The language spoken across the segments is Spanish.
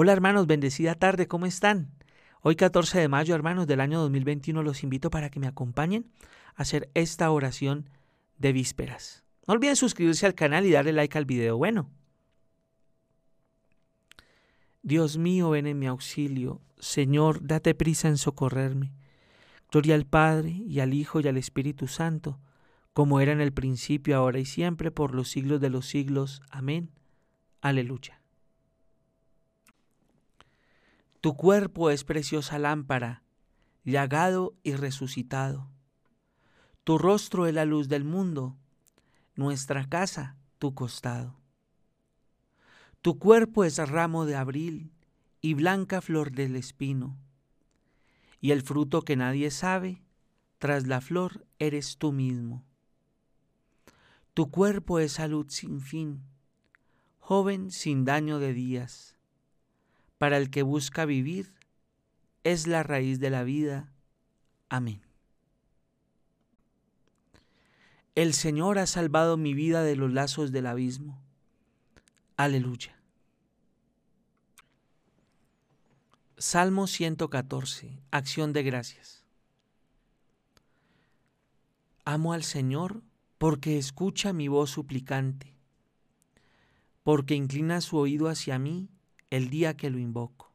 Hola hermanos, bendecida tarde, ¿cómo están? Hoy 14 de mayo, hermanos, del año 2021, los invito para que me acompañen a hacer esta oración de vísperas. No olviden suscribirse al canal y darle like al video. Bueno. Dios mío, ven en mi auxilio. Señor, date prisa en socorrerme. Gloria al Padre, y al Hijo, y al Espíritu Santo, como era en el principio, ahora y siempre, por los siglos de los siglos. Amén. Aleluya. Tu cuerpo es preciosa lámpara, llagado y resucitado. Tu rostro es la luz del mundo, nuestra casa tu costado. Tu cuerpo es ramo de abril y blanca flor del espino, y el fruto que nadie sabe, tras la flor eres tú mismo. Tu cuerpo es salud sin fin, joven sin daño de días para el que busca vivir, es la raíz de la vida. Amén. El Señor ha salvado mi vida de los lazos del abismo. Aleluya. Salmo 114. Acción de gracias. Amo al Señor porque escucha mi voz suplicante, porque inclina su oído hacia mí el día que lo invoco.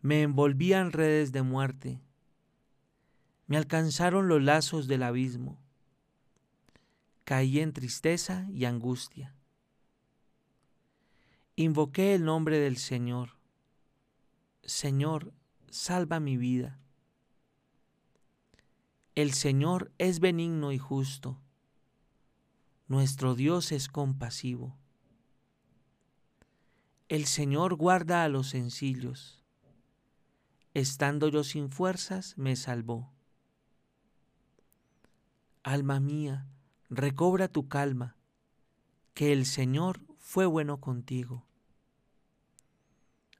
Me envolvían redes de muerte, me alcanzaron los lazos del abismo, caí en tristeza y angustia. Invoqué el nombre del Señor. Señor, salva mi vida. El Señor es benigno y justo. Nuestro Dios es compasivo. El Señor guarda a los sencillos. Estando yo sin fuerzas, me salvó. Alma mía, recobra tu calma, que el Señor fue bueno contigo.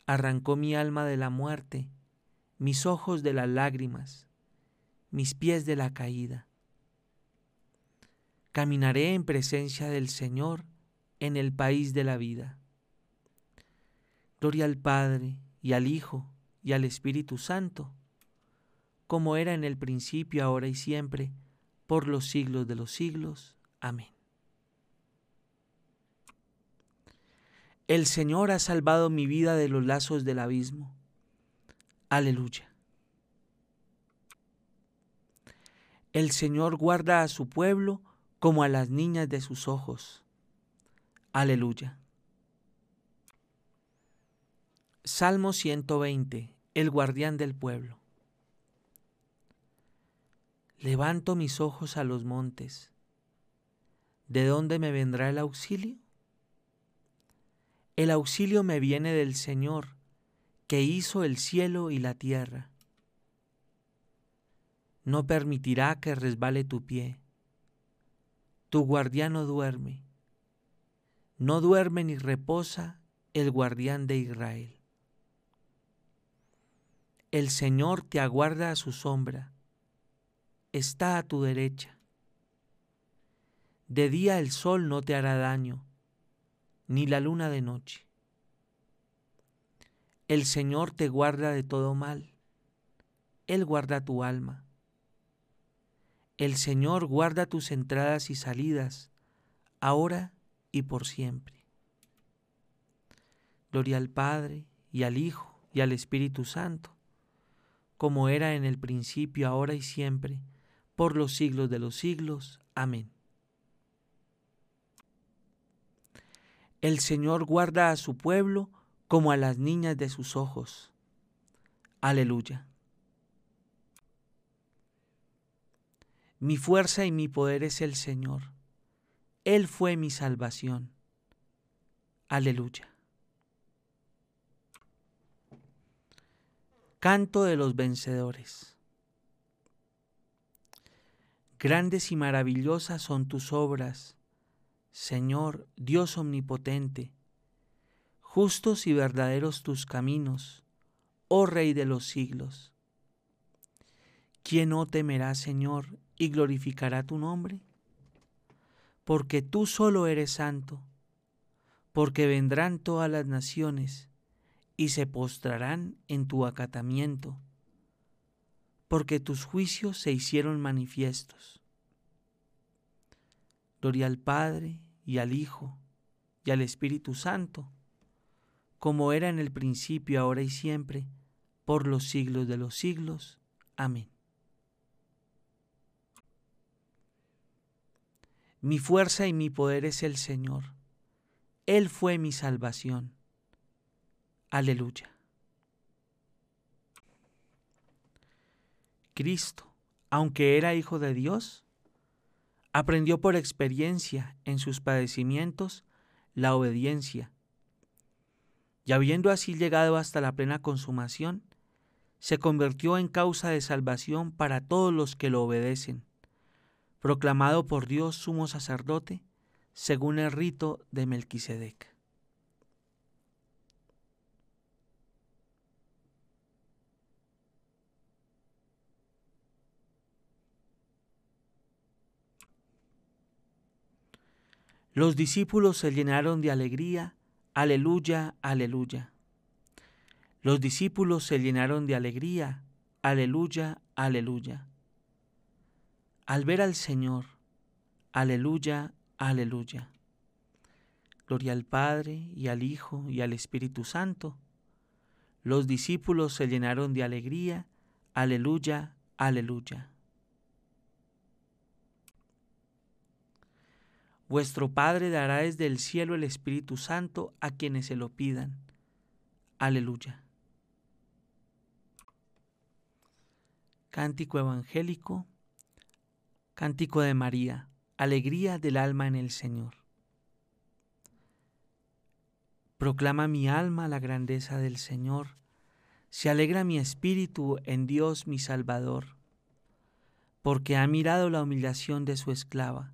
Arrancó mi alma de la muerte, mis ojos de las lágrimas, mis pies de la caída. Caminaré en presencia del Señor en el país de la vida. Gloria al Padre y al Hijo y al Espíritu Santo, como era en el principio, ahora y siempre, por los siglos de los siglos. Amén. El Señor ha salvado mi vida de los lazos del abismo. Aleluya. El Señor guarda a su pueblo como a las niñas de sus ojos. Aleluya. Salmo 120. El guardián del pueblo. Levanto mis ojos a los montes. ¿De dónde me vendrá el auxilio? El auxilio me viene del Señor, que hizo el cielo y la tierra. No permitirá que resbale tu pie. Tu guardián no duerme. No duerme ni reposa el guardián de Israel. El Señor te aguarda a su sombra, está a tu derecha. De día el sol no te hará daño, ni la luna de noche. El Señor te guarda de todo mal, Él guarda tu alma. El Señor guarda tus entradas y salidas, ahora y por siempre. Gloria al Padre, y al Hijo, y al Espíritu Santo como era en el principio, ahora y siempre, por los siglos de los siglos. Amén. El Señor guarda a su pueblo como a las niñas de sus ojos. Aleluya. Mi fuerza y mi poder es el Señor. Él fue mi salvación. Aleluya. Canto de los vencedores. Grandes y maravillosas son tus obras, Señor Dios omnipotente. Justos y verdaderos tus caminos, oh Rey de los siglos. ¿Quién no temerá, Señor, y glorificará tu nombre? Porque tú solo eres santo, porque vendrán todas las naciones y se postrarán en tu acatamiento, porque tus juicios se hicieron manifiestos. Gloria al Padre y al Hijo y al Espíritu Santo, como era en el principio, ahora y siempre, por los siglos de los siglos. Amén. Mi fuerza y mi poder es el Señor. Él fue mi salvación. Aleluya. Cristo, aunque era hijo de Dios, aprendió por experiencia en sus padecimientos la obediencia. Y habiendo así llegado hasta la plena consumación, se convirtió en causa de salvación para todos los que lo obedecen, proclamado por Dios sumo sacerdote, según el rito de Melquisedec. Los discípulos se llenaron de alegría, aleluya, aleluya. Los discípulos se llenaron de alegría, aleluya, aleluya. Al ver al Señor, aleluya, aleluya. Gloria al Padre y al Hijo y al Espíritu Santo. Los discípulos se llenaron de alegría, aleluya, aleluya. Vuestro Padre dará desde el cielo el Espíritu Santo a quienes se lo pidan. Aleluya. Cántico evangélico, cántico de María, alegría del alma en el Señor. Proclama mi alma la grandeza del Señor, se alegra mi espíritu en Dios mi Salvador, porque ha mirado la humillación de su esclava.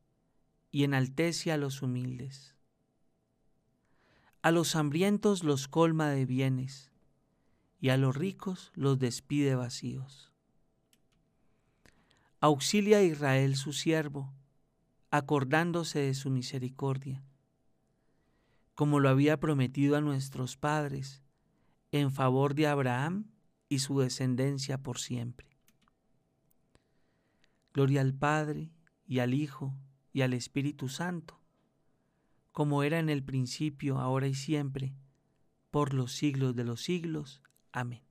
y enaltece a los humildes. A los hambrientos los colma de bienes, y a los ricos los despide vacíos. Auxilia a Israel su siervo, acordándose de su misericordia, como lo había prometido a nuestros padres, en favor de Abraham y su descendencia por siempre. Gloria al Padre y al Hijo y al Espíritu Santo, como era en el principio, ahora y siempre, por los siglos de los siglos. Amén.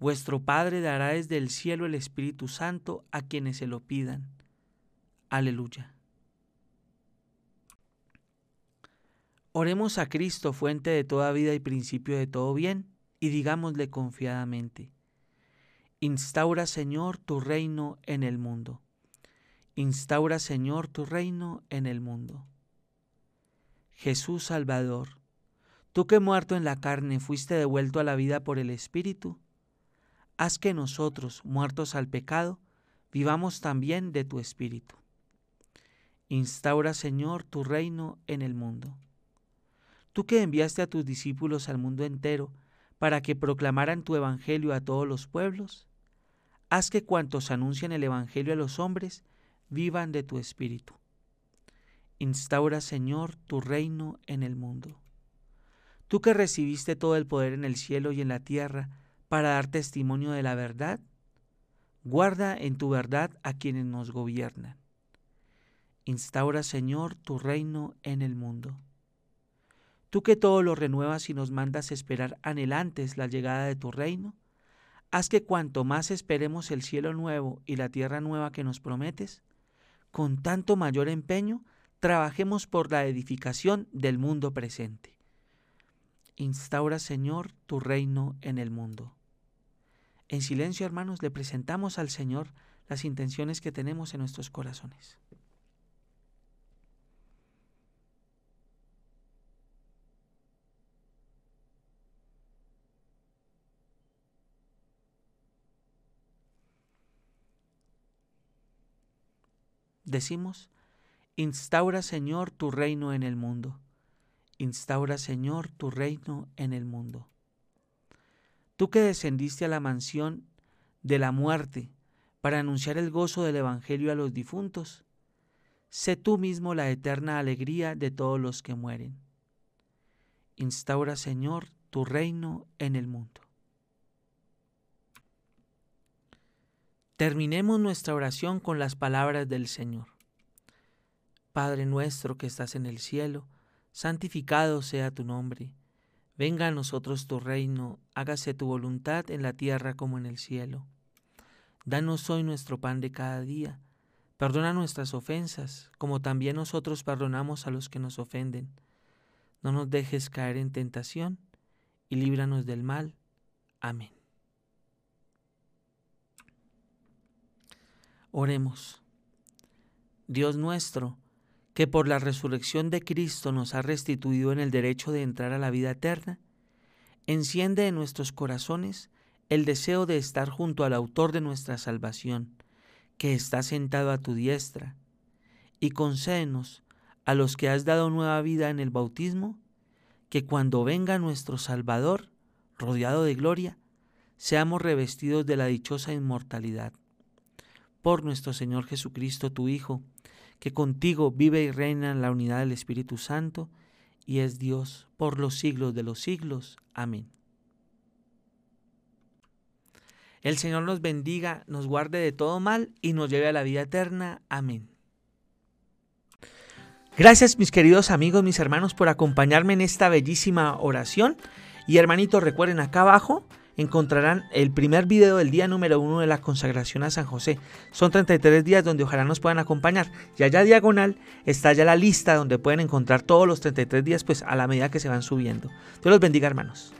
Vuestro Padre dará desde el cielo el Espíritu Santo a quienes se lo pidan. Aleluya. Oremos a Cristo, fuente de toda vida y principio de todo bien, y digámosle confiadamente. Instaura, Señor, tu reino en el mundo. Instaura, Señor, tu reino en el mundo. Jesús Salvador, tú que muerto en la carne fuiste devuelto a la vida por el Espíritu, haz que nosotros, muertos al pecado, vivamos también de tu Espíritu. Instaura, Señor, tu reino en el mundo. Tú que enviaste a tus discípulos al mundo entero para que proclamaran tu Evangelio a todos los pueblos, Haz que cuantos anuncian el Evangelio a los hombres vivan de tu espíritu. Instaura, Señor, tu reino en el mundo. Tú que recibiste todo el poder en el cielo y en la tierra para dar testimonio de la verdad, guarda en tu verdad a quienes nos gobiernan. Instaura, Señor, tu reino en el mundo. Tú que todo lo renuevas y nos mandas esperar anhelantes la llegada de tu reino, Haz que cuanto más esperemos el cielo nuevo y la tierra nueva que nos prometes, con tanto mayor empeño trabajemos por la edificación del mundo presente. Instaura, Señor, tu reino en el mundo. En silencio, hermanos, le presentamos al Señor las intenciones que tenemos en nuestros corazones. Decimos, instaura Señor tu reino en el mundo. Instaura Señor tu reino en el mundo. Tú que descendiste a la mansión de la muerte para anunciar el gozo del Evangelio a los difuntos, sé tú mismo la eterna alegría de todos los que mueren. Instaura, Señor, tu reino en el mundo. Terminemos nuestra oración con las palabras del Señor. Padre nuestro que estás en el cielo, santificado sea tu nombre. Venga a nosotros tu reino, hágase tu voluntad en la tierra como en el cielo. Danos hoy nuestro pan de cada día. Perdona nuestras ofensas, como también nosotros perdonamos a los que nos ofenden. No nos dejes caer en tentación y líbranos del mal. Amén. Oremos. Dios nuestro, que por la resurrección de Cristo nos ha restituido en el derecho de entrar a la vida eterna, enciende en nuestros corazones el deseo de estar junto al autor de nuestra salvación, que está sentado a tu diestra, y concédenos a los que has dado nueva vida en el bautismo, que cuando venga nuestro Salvador, rodeado de gloria, seamos revestidos de la dichosa inmortalidad. Por nuestro Señor Jesucristo, tu Hijo, que contigo vive y reina en la unidad del Espíritu Santo, y es Dios por los siglos de los siglos. Amén. El Señor nos bendiga, nos guarde de todo mal y nos lleve a la vida eterna. Amén. Gracias mis queridos amigos, mis hermanos, por acompañarme en esta bellísima oración. Y hermanitos, recuerden acá abajo encontrarán el primer video del día número uno de la consagración a San José. Son 33 días donde ojalá nos puedan acompañar. Y allá diagonal está ya la lista donde pueden encontrar todos los 33 días pues a la medida que se van subiendo. Dios los bendiga hermanos.